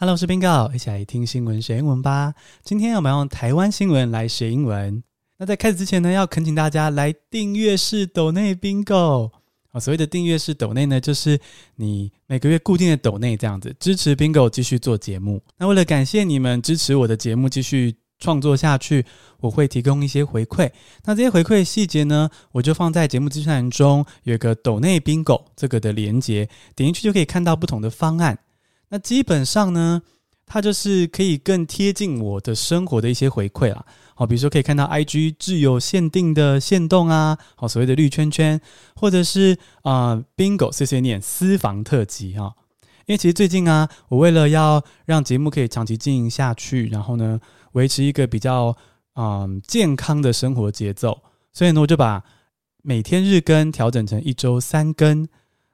Hello，我是 Bingo，一起来听新闻学英文吧。今天我们用台湾新闻来学英文。那在开始之前呢，要恳请大家来订阅式抖内 Bingo。啊，所谓的订阅式抖内呢，就是你每个月固定的抖内这样子支持 Bingo 继续做节目。那为了感谢你们支持我的节目继续创作下去，我会提供一些回馈。那这些回馈细节呢，我就放在节目资讯栏中有一个抖内 Bingo 这个的连结，点进去就可以看到不同的方案。那基本上呢，它就是可以更贴近我的生活的一些回馈啦。好，比如说可以看到 IG 挚友限定的限动啊，好，所谓的绿圈圈，或者是啊、Bingo 碎碎念私房特辑哈。因为其实最近啊，我为了要让节目可以长期经营下去，然后呢，维持一个比较嗯、健康的生活节奏，所以呢，我就把每天日更调整成一周三更。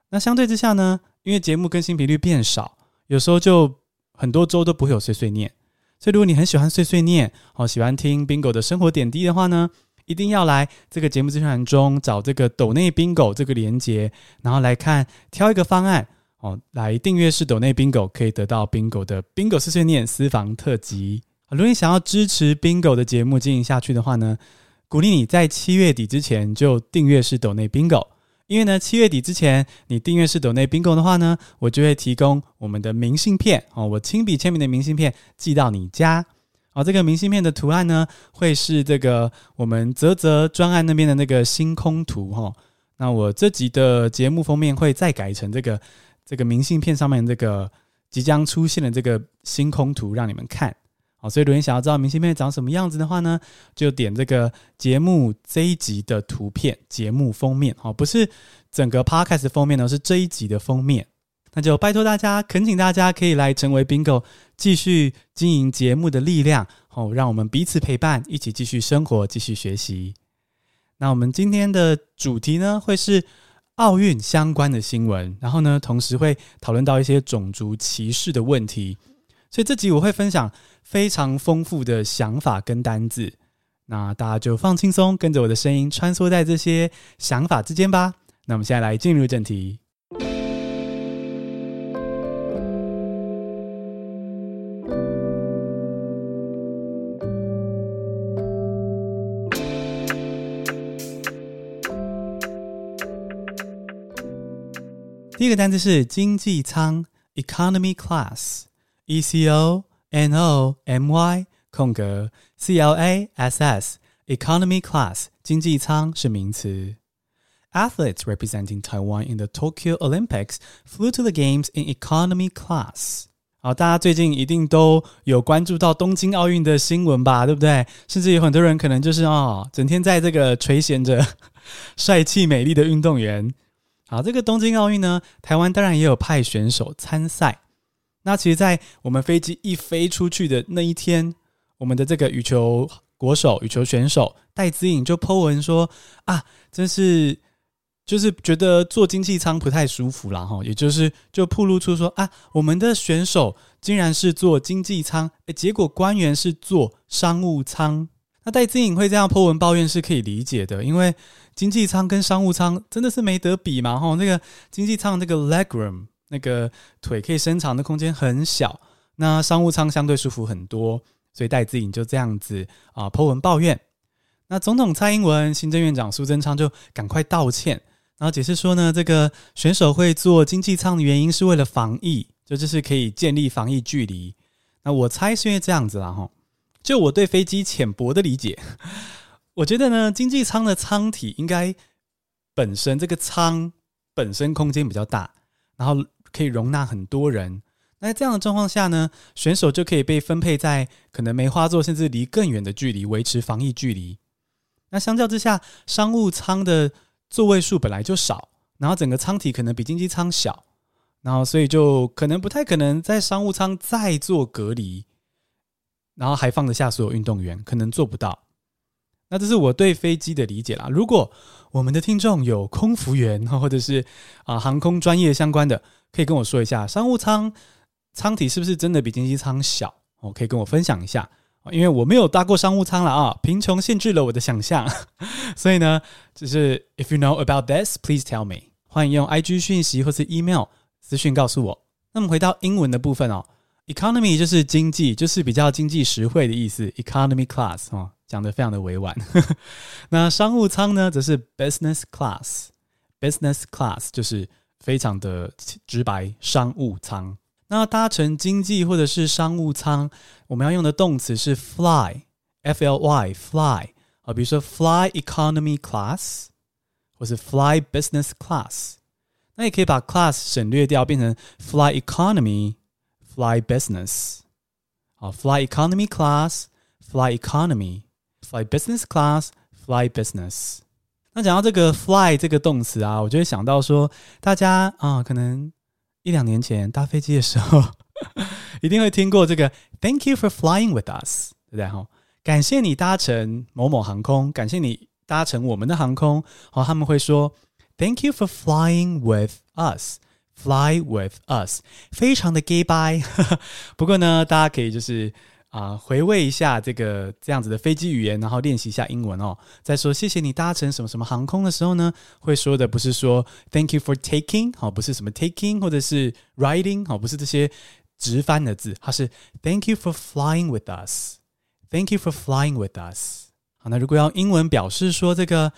那相对之下呢，因为节目更新频率变少。有时候就很多周都不会有碎碎念，所以如果你很喜欢碎碎念，哦，喜欢听 Bingo 的生活点滴的话呢，一定要来这个节目资讯栏中找这个抖内 Bingo 这个连接，然后来看挑一个方案，哦，来订阅式抖内 Bingo 可以得到 Bingo 的 Bingo 碎碎念私房特辑。如果你想要支持 Bingo 的节目进行下去的话呢，鼓励你在七月底之前就订阅式抖内 Bingo。因为呢，七月底之前你订阅式抖内 Bingo 的话呢，我就会提供我们的明信片哦，我亲笔签名的明信片寄到你家。哦，这个明信片的图案呢，会是这个我们泽泽专案那边的那个星空图哈。那我这集的节目封面会再改成这个这个明信片上面这个即将出现的这个星空图，让你们看。好，所以如果你想要知道明信片长什么样子的话呢，就点这个节目这一集的图片，节目封面。好，不是整个 podcast 封面呢，是这一集的封面。那就拜托大家，恳请大家可以来成为 Bingo 继续经营节目的力量。好，让我们彼此陪伴，一起继续生活，继续学习。那我们今天的主题呢，会是奥运相关的新闻，然后呢，同时会讨论到一些种族歧视的问题。所以这集我会分享非常丰富的想法跟单字，那大家就放轻松，跟着我的声音穿梭在这些想法之间吧。那我们现在来进入正题。第一个单字是经济舱 （Economy Class）。E C O N O M Y 空格 C L A S S Economy Class 经济舱是名词。Athletes representing Taiwan in the Tokyo Olympics flew to the games in economy class。好，大家最近一定都有关注到东京奥运的新闻吧？对不对？甚至有很多人可能就是哦，整天在这个垂涎着帅气美丽的运动员。好，这个东京奥运呢，台湾当然也有派选手参赛。 那其实，在我们飞机一飞出去的那一天，我们的这个羽球国手、羽球选手戴资颖就 po 文说：“啊，真是就是觉得坐经济舱不太舒服啦。”哈，也就是就曝露出说：“啊，我们的选手竟然是坐经济舱，诶，结果官员是坐商务舱。”那戴资颖会这样 po 文抱怨是可以理解的，因为经济舱跟商务舱真的是没得比嘛。哈，那个经济舱那个 leg room。那个腿可以伸长的空间很小，那商务舱相对舒服很多，所以戴资颖就这样子啊 po 文抱怨。那总统蔡英文、行政院长苏贞昌就赶快道歉，然后解释说呢，这个选手会坐经济舱的原因是为了防疫，就这是可以建立防疫距离。那我猜是因为这样子啦哈，就我对飞机浅薄的理解，我觉得呢，经济舱的舱体应该本身这个舱本身空间比较大，然后。可以容纳很多人，那在这样的状况下呢，选手就可以被分配在可能梅花座甚至离更远的距离，维持防疫距离。那相较之下，商务舱的座位数本来就少，然后整个舱体可能比经济舱小，然后所以就可能不太可能在商务舱再做隔离，然后还放得下所有运动员，可能做不到。那这是我对飞机的理解啦。如果我们的听众有空服员或者是啊航空专业相关的，可以跟我说一下，商务舱舱体是不是真的比经济舱小？哦，可以跟我分享一下，因为我没有搭过商务舱了啊，贫穷限制了我的想象。所以呢，就是 If you know about this, please tell me。欢迎用 IG 讯息或是 email 私讯告诉我。那么回到英文的部分哦 Economy 就是经济，就是比较经济实惠的意思。Economy class 哦，讲得非常的委婉。那商务舱呢，则是 Business class。Business class 就是非常的直白，商务舱。那搭乘经济或者是商务舱，我们要用的动词是 fly，f l y，fly 啊，比如说 fly economy class，或是 fly business class。那也可以把 class 省略掉，变成 fly economy。Fly business，好，Fly economy class，Fly economy，Fly business class，Fly business。那讲到这个 fly 这个动词啊，我就会想到说，大家啊，可能一两年前搭飞机的时候，一定会听过这个 Thank you for flying with us，对不对？哈，感谢你搭乘某某航空，感谢你搭乘我们的航空。好，他们会说 Thank you for flying with us。 Fly with us，非常的 gay bye。不过呢，大家可以就是啊、回味一下这个这样子的飞机语言，然后练习一下英文哦。在说谢谢你搭乘什么什么航空的时候呢，会说的不是说 Thank you for taking，好，不是什么 taking 或者是 riding，好，不是这些直翻的字，它是 Thank you for flying with us，Thank you for flying with us。好，那如果要英文表示说这个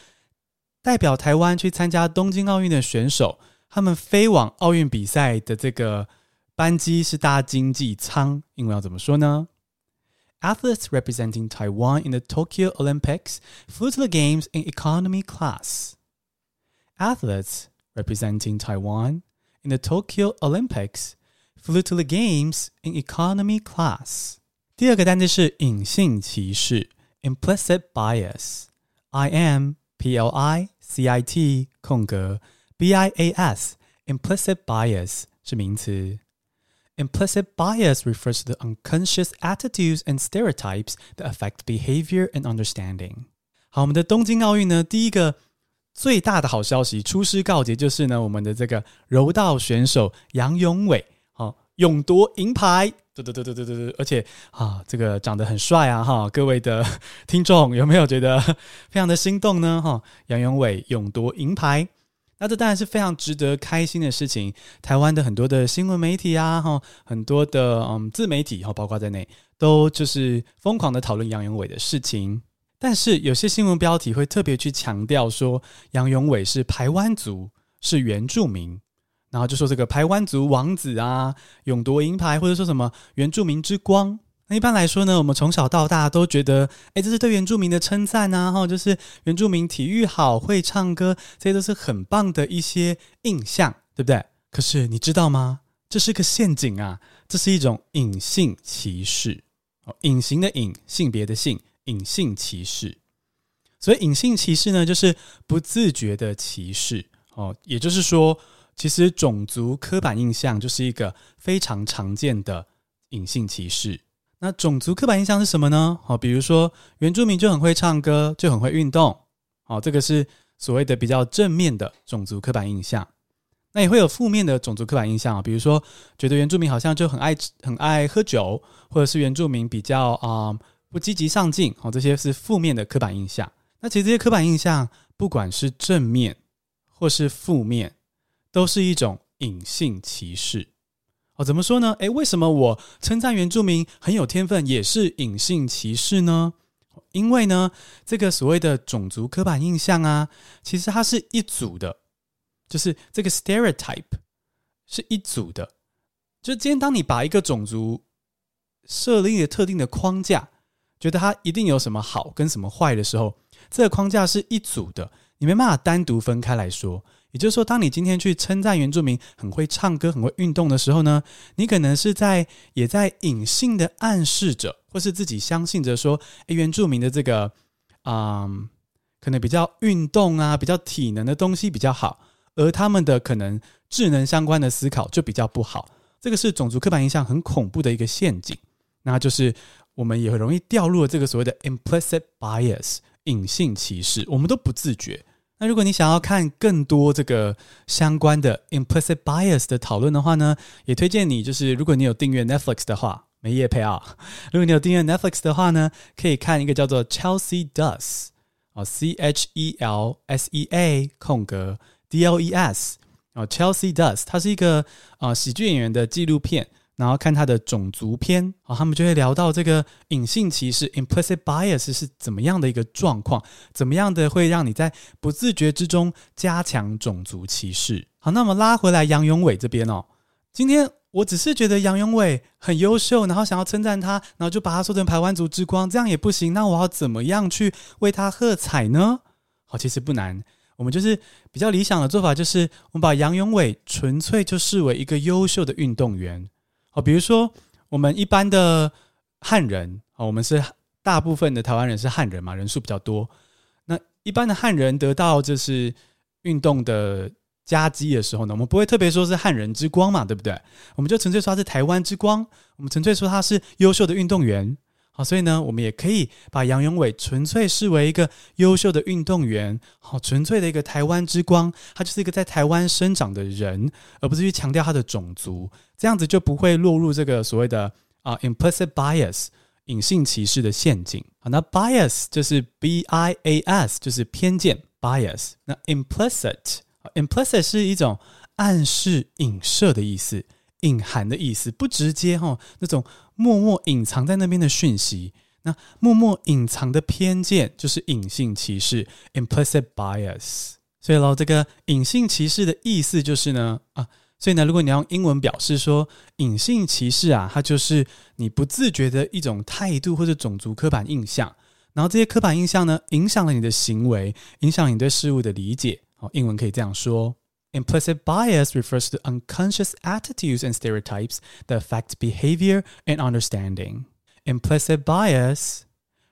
代表台湾去参加东京奥运的选手。他们飞往奥运比赛的这个班机是搭经济舱，英文要怎么说呢？Athletes representing Taiwan in the Tokyo Olympics flew to the games in economy class. Athletes representing Taiwan in the Tokyo Olympics flew to the games in economy class. 第二个单词是隐性歧视 （implicit bias），I M P L I C I T 空格。implicit bias 是名词。Implicit bias refers to the unconscious attitudes and stereotypes that affect behavior and understanding。好，我们的东京奥运呢，第一个最大的好消息出师告捷，就是呢，我们的这个柔道选手杨勇纬，好，勇夺银牌，对对对对对对对，而且啊，这个长得很帅啊，哈，各位的听众有没有觉得非常的心动呢？哈，杨勇纬勇夺银牌。 那这当然是非常值得开心的事情。台湾的很多的新闻媒体啊，哈，很多的嗯自媒体，哈，包括在内，都就是疯狂的讨论杨勇伟的事情。但是有些新闻标题会特别去强调说，杨勇伟是排湾族，是原住民，然后就说这个排湾族王子啊，勇夺银牌，或者说什么原住民之光。那一般来说呢，我们从小到大都觉得，哎，这是对原住民的称赞呐，哈，就是原住民体育好，会唱歌，这些都是很棒的一些印象，对不对？可是你知道吗？这是个陷阱啊，这是一种隐性歧视，哦，隐形的隐，性别的性，隐性歧视。所以隐性歧视呢，就是不自觉的歧视，哦，也就是说，其实种族刻板印象就是一个非常常见的隐性歧视。那种族刻板印象是什么呢？好，比如说原住民就很会唱歌，就很会运动，好，这个是所谓的比较正面的种族刻板印象。那也会有负面的种族刻板印象啊，比如说觉得原住民好像就很爱很爱喝酒，或者是原住民比较啊、不积极上进，好，这些是负面的刻板印象。那其实这些刻板印象，不管是正面或是负面，都是一种隐性歧视。哦，怎么说呢？诶，为什么我称赞原住民很有天分也是隐性歧视呢？因为呢，这个所谓的种族刻板印象啊，其实它是一组的，就是这个 stereotype 是一组的。就今天当你把一个种族设立了特定的框架，觉得它一定有什么好跟什么坏的时候，这个框架是一组的，你没办法单独分开来说。也就是说，当你今天去称赞原住民很会唱歌、很会运动的时候呢，你可能是在也在隐性的暗示着，或是自己相信着说，诶，原住民的这个，嗯，可能比较运动啊、比较体能的东西比较好，而他们的可能智能相关的思考就比较不好。这个是种族刻板印象很恐怖的一个陷阱，那就是我们也很容易掉入了这个所谓的 implicit bias 隐性歧视，我们都不自觉。那如果你想要看更多这个相关的 implicit bias 的讨论的话呢，也推荐你就是如果你有订阅 Netflix 的话，没业配啊。如果你有订阅 Netflix 的话呢，可以看一个叫做 Chelsea Does 哦，C H E L S E A 空格 D L E S 哦，Chelsea Does，它是一个啊喜剧演员的纪录片。然后看他的种族篇，好，他们就会聊到这个隐性歧视 （implicit bias） 是怎么样的一个状况，怎么样的会让你在不自觉之中加强种族歧视。好，那么拉回来杨勇伟这边哦，今天我只是觉得杨勇伟很优秀，然后想要称赞他，然后就把他说成排湾族之光，这样也不行。那我要怎么样去为他喝彩呢？好，其实不难。我们就是比较理想的做法，就是我们把杨勇伟纯粹就视为一个优秀的运动员。哦，比如说我们一般的汉人，啊，我们是大部分的台湾人是汉人嘛，人数比较多。那一般的汉人得到就是运动的佳绩的时候呢，我们不会特别说是汉人之光嘛，对不对？我们就纯粹说他是台湾之光，我们纯粹说他是优秀的运动员。好，所以呢，我们也可以把杨勇伟纯粹视为一个优秀的运动员，好，纯粹的一个台湾之光，他就是一个在台湾生长的人，而不是去强调他的种族，这样子就不会落入这个所谓的啊 implicit bias 隐性歧视的陷阱。好，那 bias 就是 b i a s 就是偏见 bias，那 implicit implicit 是一种暗示、影射的意思。隐含的意思不直接哈，那种默默隐藏在那边的讯息，那默默隐藏的偏见就是隐性歧视 （implicit bias）。所以喽，这个隐性歧视的意思就是呢啊，所以呢，如果你要用英文表示说隐性歧视啊，它就是你不自觉的一种态度或者种族刻板印象，然后这些刻板印象呢，影响了你的行为，影响你对事物的理解。好，英文可以这样说。Implicit bias refers to unconscious attitudes and stereotypes that affect behavior and understanding. Implicit bias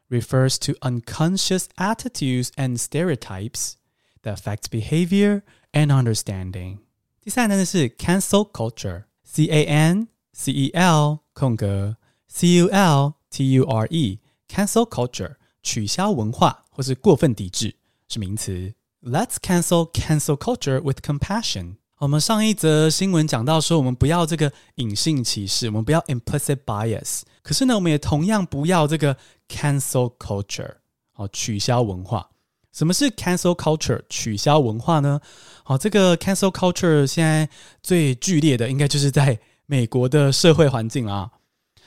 refers to unconscious attitudes and stereotypes that affect behavior and understanding. 第三呢是 cancel culture，C A N C E L 空格 C U L T U R E，cancel culture 取消文化或是过分抵制是名词。Let's cancel cancel culture with compassion。我们上一则新闻讲到说，我们不要这个隐性歧视，我们不要 implicit bias。可是呢，我们也同样不要这个 cancel culture，好，取消文化。 什么是 cancel culture？取消文化呢？好，这个 cancel culture 现在最剧烈的，应该就是在美国的社会环境啊。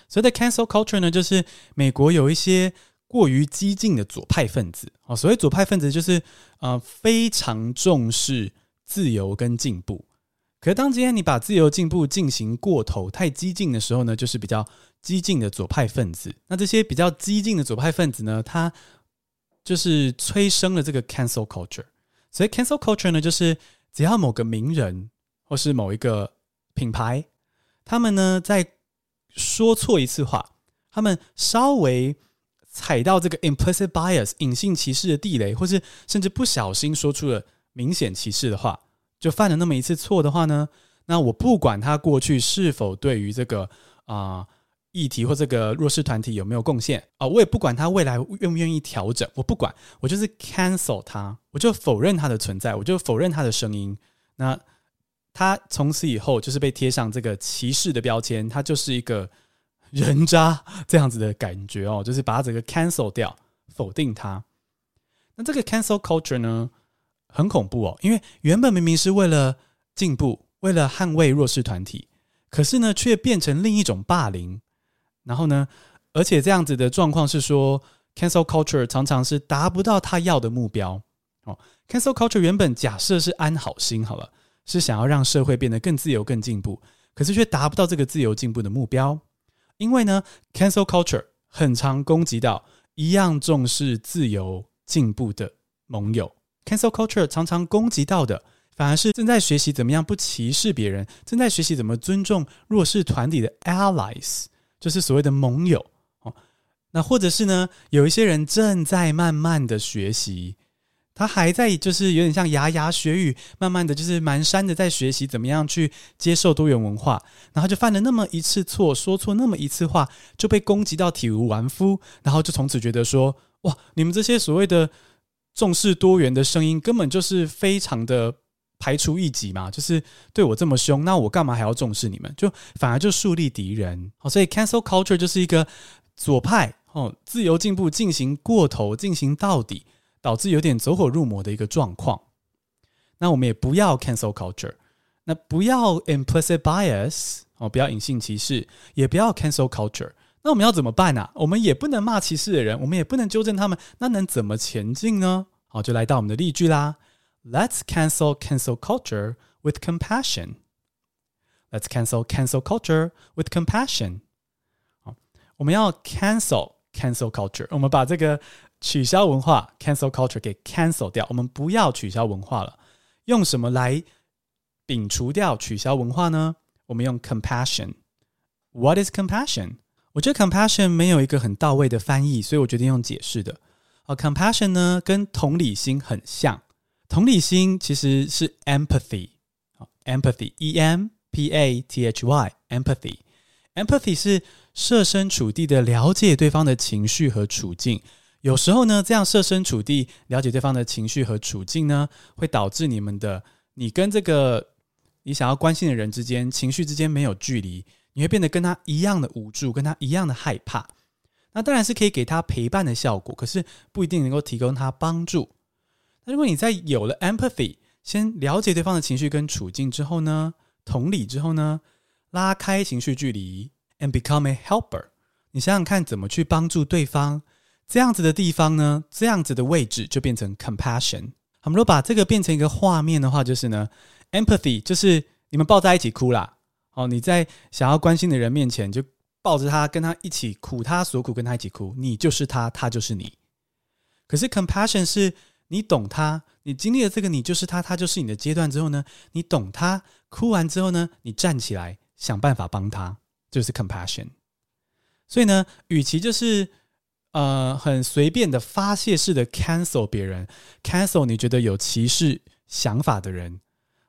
所谓的 cancel culture 呢，就是美国有一些。过于激进的左派分子啊，所谓左派分子就是呃非常重视自由跟进步。可是当今天你把自由进步进行过头、太激进的时候呢，就是比较激进的左派分子。那这些比较激进的左派分子呢，他就是催生了这个 cancel culture。所以 cancel culture 呢，就是只要某个名人或是某一个品牌，他们呢在说错一次话，他们稍微。踩到这个 implicit bias 隐性歧视的地雷，或是甚至不小心说出了明显歧视的话，就犯了那么一次错的话呢，那我不管他过去是否对于这个啊、议题或这个弱势团体有没有贡献啊，我也不管他未来愿不愿意调整，我不管，我就是 cancel 他，我就否认他的存在，我就否认他的声音。那他从此以后就是被贴上这个歧视的标签，他就是一个。人渣这样子的感觉哦，就是把它整个 cancel 掉，否定它。那这个 cancel culture 呢，很恐怖哦，因为原本明明是为了进步，为了捍卫弱势团体，可是呢，却变成另一种霸凌。然后呢，而且这样子的状况是说，cancel culture 常常是达不到他要的目标。哦，cancel culture 原本假设是安好心好了，是想要让社会变得更自由、更进步，可是却达不到这个自由进步的目标。因为呢，cancel culture 很常攻击到一样重视自由进步的盟友。cancel culture 常常攻击到的，反而是正在学习怎么样不歧视别人，正在学习怎么尊重弱势团体的 allies，就是所谓的盟友。哦，那或者是呢，有一些人正在慢慢的学习。他还在，就是有点像牙牙学语，慢慢的就是蹒跚的在学习怎么样去接受多元文化，然后就犯了那么一次错，说错那么一次话，就被攻击到体无完肤，然后就从此觉得说，哇，你们这些所谓的重视多元的声音，根本就是非常的排除异己嘛，就是对我这么凶，那我干嘛还要重视你们？就反而就树立敌人。好，所以 cancel culture 就是一个左派哦，自由进步进行过头，进行到底。导致有点走火入魔的一个状况，那我们也不要 cancel culture，那不要 implicit bias，哦，不要隐性歧视，也不要 cancel culture。那我们要怎么办呢、啊？我们也不能骂歧视的人，我们也不能纠正他们，那能怎么前进呢？好，就来到我们的例句啦。Let's cancel cancel culture with compassion. Let's cancel cancel culture with compassion. 好，我们要 cancel cancel culture，我们把这个取消文化 cancel culture 给 cancel 掉，我们不要取消文化了。用什么来摒除掉取消文化呢？我们用 compassion。What is compassion？我觉得 compassion 没有一个很到位的翻译，所以我决定用解释的。啊，compassion 呢跟同理心很像。 同理心其实是 empathy。empathy，e m p a t h y，empathy。empathy 是设身处地的了解对方的情绪和处境。有时候呢，这样设身处地了解对方的情绪和处境呢，会导致你们的你跟这个你想要关心的人之间情绪之间没有距离。你会变得跟他一样的无助，跟他一样的害怕。那当然是可以给他陪伴的效果，可是不一定能够提供他帮助。那如果你在有了 empathy，先了解对方的情绪跟处境之后呢，同理之后呢，拉开情绪距离，and become a helper。你想想看，怎么去帮助对方？这样子的地方呢，这样子的位置就变成 compassion。我们如果把这个变成一个画面的话，就是呢，empathy 就是你们抱在一起哭啦。哦，你在想要关心的人面前，就抱着他，跟他一起苦他所苦，跟他一起哭。你就是他，他就是你。可是 compassion 是你懂他，你经历了这个你就是他，他就是你的阶段之后呢，你懂他，哭完之后呢，你站起来想办法帮他，就是 compassion。所以呢，与其就是呃很随便的发泄式的 cancel 别人，cancel 你觉得有歧视想法的人，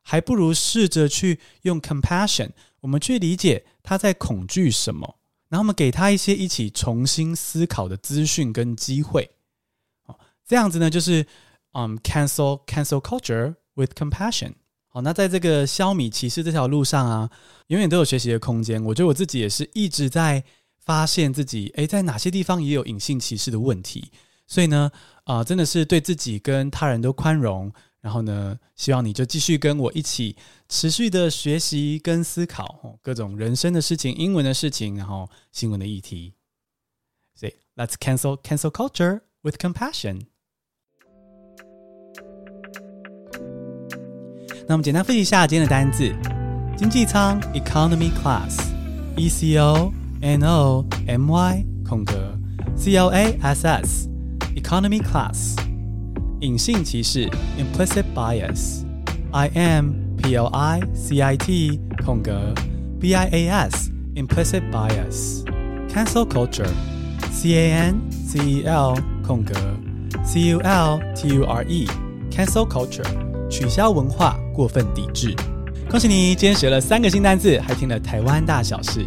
还不如试着去用 compassion。我们去理解他在恐惧什么，然后我们给他一些一起重新思考的资讯跟机会，哦，这样子呢，就是嗯，cancel cancel culture with compassion。好，那在这个消弭歧视这条路上啊，永远都有学习的空间。我觉得我自己也是一直在发现自己，诶，在哪些地方也有隐性歧视的问题，所以呢，啊，真的是对自己跟他人都宽容。然后呢，希望你就继续跟我一起持续的学习跟思考各种人生的事情、英文的事情，然后新闻的议题。所以，Let's cancel cancel culture with compassion。那我们简单复习一下今天的单字：经济舱 （Economy Class），E C O N O M Y 空格 C L A S S，Economy Class。隐性歧视 （implicit bias），I M P L I C I T 空格 B I A S，implicit bias，cancel culture，C A N C E L 空格 C U L T U R E，cancel culture，取消文化，过分抵制。恭喜你，今天学了三个新单字，还听了台湾大小事。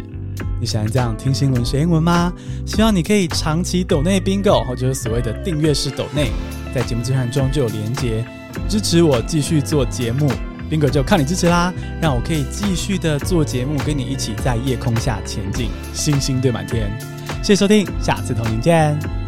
你喜欢这样听新闻学英文吗？希望你可以长期抖内 Bingo，或者是所谓的订阅式抖内。在节目资讯中就有连结，支持我继续做节目，Bingo 就靠你支持啦！让我可以继续的做节目，跟你一起在夜空下前进，星星堆满天。谢谢收听，下次同您见。